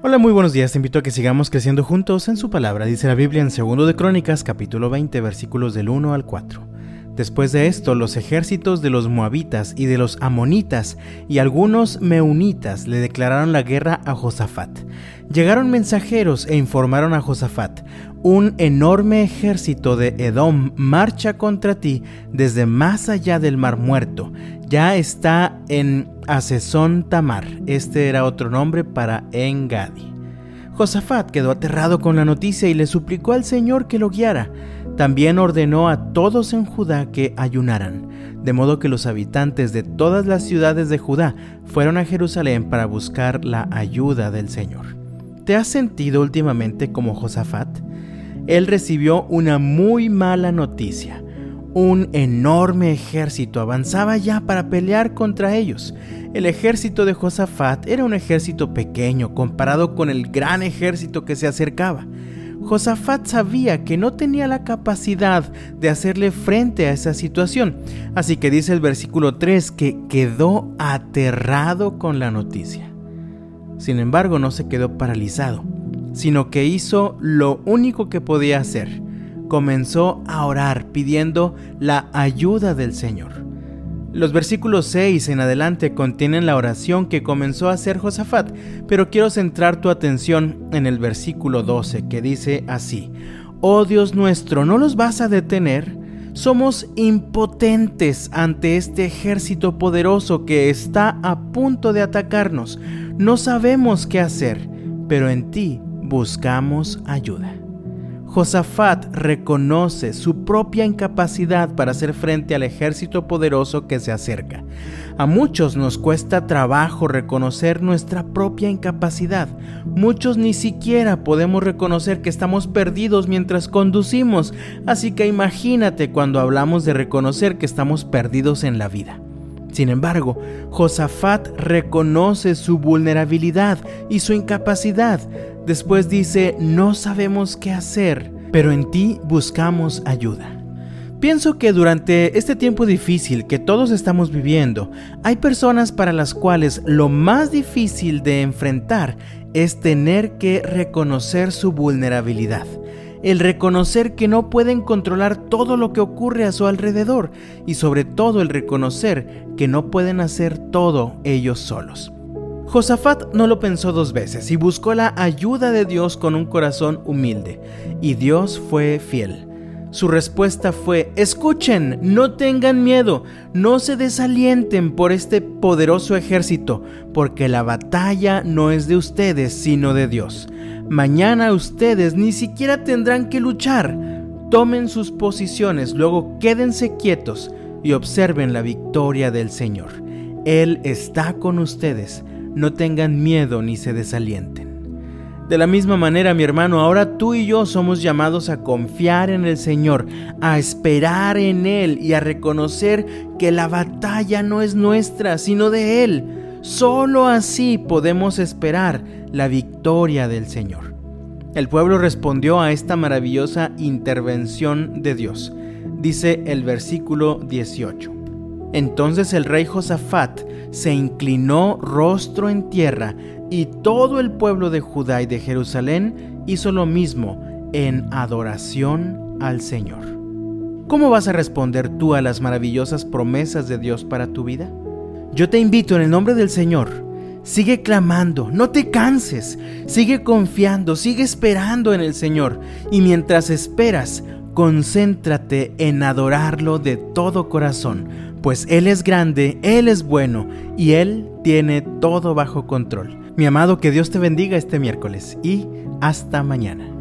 Hola, muy buenos días. Te invito a que sigamos creciendo juntos en su palabra. Dice la Biblia en 2 de Crónicas, capítulo 20, versículos del 1 al 4. Después de esto, los ejércitos de los moabitas y de los amonitas y algunos meunitas le declararon la guerra a Josafat. Llegaron mensajeros e informaron a Josafat, un enorme ejército de Edom marcha contra ti desde más allá del mar muerto. Ya está en Asesón Tamar. Este era otro nombre para Engadi. Josafat quedó aterrado con la noticia y le suplicó al Señor que lo guiara. También ordenó a todos en Judá que ayunaran, de modo que los habitantes de todas las ciudades de Judá fueron a Jerusalén para buscar la ayuda del Señor. ¿Te has sentido últimamente como Josafat? Él recibió una muy mala noticia. Un enorme ejército avanzaba ya para pelear contra ellos. El ejército de Josafat era un ejército pequeño comparado con el gran ejército que se acercaba. Josafat sabía que no tenía la capacidad de hacerle frente a esa situación, así que dice el versículo 3 que quedó aterrado con la noticia. Sin embargo, no se quedó paralizado, sino que hizo lo único que podía hacer. Comenzó a orar pidiendo la ayuda del Señor. Los versículos 6 en adelante contienen la oración que comenzó a hacer Josafat, pero quiero centrar tu atención en el versículo 12 que dice así, Oh Dios nuestro, ¿no los vas a detener? Somos impotentes ante este ejército poderoso que está a punto de atacarnos. No sabemos qué hacer, pero en ti buscamos ayuda. Josafat reconoce su propia incapacidad para hacer frente al ejército poderoso que se acerca. A muchos nos cuesta trabajo reconocer nuestra propia incapacidad. Muchos ni siquiera podemos reconocer que estamos perdidos mientras conducimos, así que imagínate cuando hablamos de reconocer que estamos perdidos en la vida. Sin embargo, Josafat reconoce su vulnerabilidad y su incapacidad. Después dice, no sabemos qué hacer, pero en ti buscamos ayuda. Pienso que durante este tiempo difícil que todos estamos viviendo, hay personas para las cuales lo más difícil de enfrentar es tener que reconocer su vulnerabilidad el reconocer que no pueden controlar todo lo que ocurre a su alrededor y sobre todo el reconocer que no pueden hacer todo ellos solos. Josafat no lo pensó dos veces y buscó la ayuda de Dios con un corazón humilde, y Dios fue fiel. Su respuesta fue, escuchen, no tengan miedo, no se desalienten por este poderoso ejército, porque la batalla no es de ustedes, sino de Dios. Mañana ustedes ni siquiera tendrán que luchar. Tomen sus posiciones, luego quédense quietos y observen la victoria del Señor. Él está con ustedes. No tengan miedo ni se desalienten. De la misma manera, mi hermano, ahora tú y yo somos llamados a confiar en el Señor, a esperar en Él y a reconocer que la batalla no es nuestra, sino de Él. Solo así podemos esperar la victoria del Señor. El pueblo respondió a esta maravillosa intervención de Dios. Dice el versículo 18. Entonces el rey Josafat se inclinó rostro en tierra y todo el pueblo de Judá y de Jerusalén hizo lo mismo en adoración al Señor. ¿Cómo vas a responder tú a las maravillosas promesas de Dios para tu vida? Yo te invito en el nombre del Señor Sigue clamando, no te canses, sigue confiando, sigue esperando en el Señor y mientras esperas, concéntrate en adorarlo de todo corazón, pues Él es grande, Él es bueno y Él tiene todo bajo control. Mi amado, que Dios te bendiga este miércoles y hasta mañana.